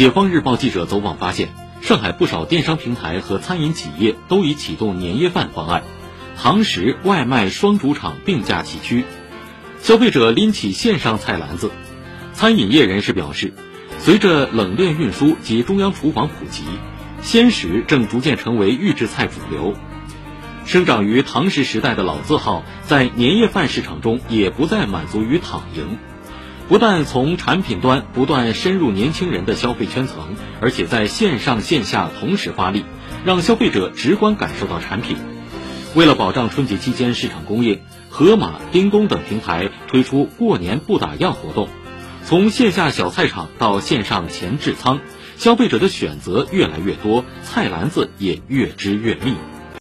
解放日报记者走访发现，上海不少电商平台和餐饮企业都已启动年夜饭方案，堂食、外卖双主场并驾齐驱，消费者拎起线上菜篮子。餐饮业人士表示，随着冷链运输及中央厨房普及，鲜食正逐渐成为预制菜主流。生长于堂食时代的老字号，在年夜饭市场中也不再满足于躺赢，不但从产品端不断深入年轻人的消费圈层，而且在线上线下同时发力，让消费者直观感受到产品。为了保障春节期间市场供应，盒马、叮咚等平台推出过年不打烊活动。从线下小菜场到线上前置仓，消费者的选择越来越多，菜篮子也越织越密。